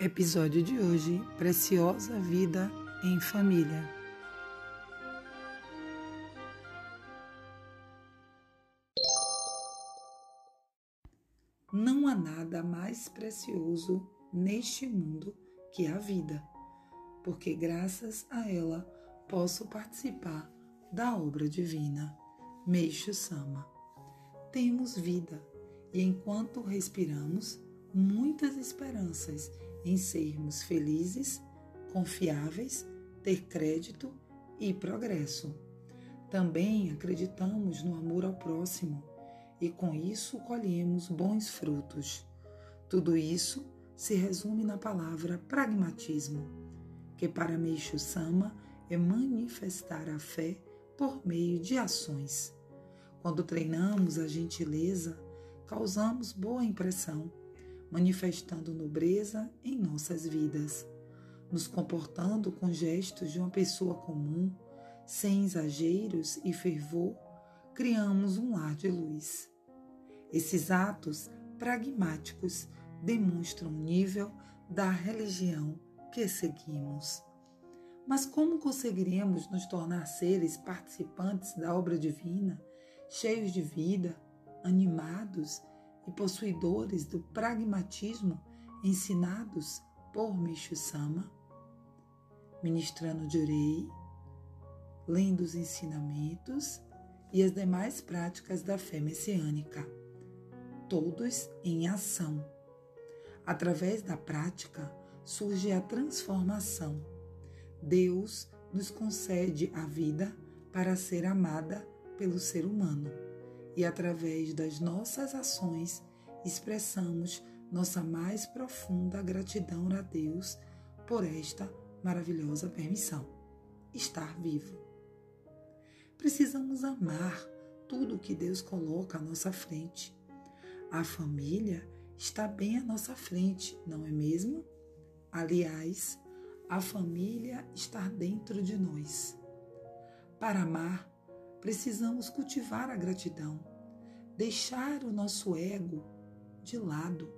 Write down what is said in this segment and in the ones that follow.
Episódio de hoje: Preciosa Vida em Família. Não há nada mais precioso neste mundo que a vida, porque graças a ela posso participar da obra divina. Meixo Sama. Temos vida e enquanto respiramos, muitas esperanças em sermos felizes, confiáveis, ter crédito e progresso. Também acreditamos no amor ao próximo e com isso colhemos bons frutos. Tudo isso se resume na palavra pragmatismo, que para Meixo Sama é manifestar a fé por meio de ações. Quando treinamos a gentileza, causamos boa impressão manifestando nobreza em nossas vidas, nos comportando com gestos de uma pessoa comum, sem exageros e fervor, criamos um lar de luz. Esses atos pragmáticos demonstram o nível da religião que seguimos. Mas como conseguiremos nos tornar seres participantes da obra divina, cheios de vida, animados e possuidores do pragmatismo ensinados por Micho Sama, ministrando Jurei, lendo os ensinamentos e as demais práticas da fé messiânica, todos em ação. Através da prática surge a transformação. Deus nos concede a vida para ser amada pelo ser humano e através das nossas ações expressamos nossa mais profunda gratidão a Deus por esta maravilhosa permissão estar vivo. Precisamos amar tudo que Deus coloca à nossa frente. A família está bem à nossa frente, não é mesmo? Aliás, a família está dentro de nós. Para amar, precisamos cultivar a gratidão, deixar o nosso ego de lado,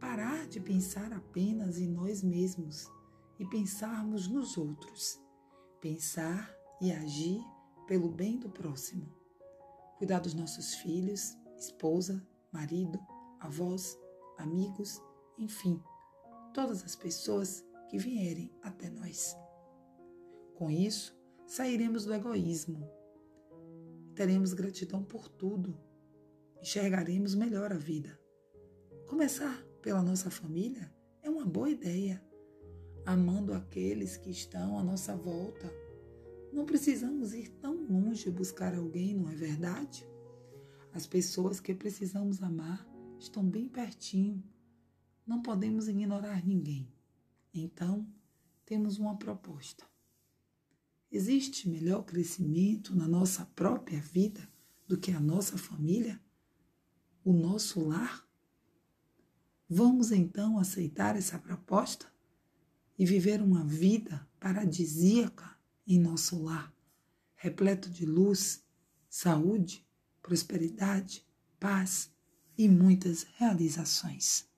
parar de pensar apenas em nós mesmos e pensarmos nos outros, pensar e agir pelo bem do próximo, cuidar dos nossos filhos, esposa, marido, avós, amigos, enfim, todas as pessoas que vierem até nós. Com isso, sairemos do egoísmo teremos gratidão por tudo, enxergaremos melhor a vida. Começar pela nossa família é uma boa ideia, amando aqueles que estão à nossa volta. Não precisamos ir tão longe buscar alguém, não é verdade? As pessoas que precisamos amar estão bem pertinho. Não podemos ignorar ninguém. Então, temos uma proposta. Existe melhor crescimento na nossa própria vida do que a nossa família? O nosso lar? Vamos então aceitar essa proposta e viver uma vida paradisíaca em nosso lar, repleto de luz, saúde, prosperidade, paz e muitas realizações.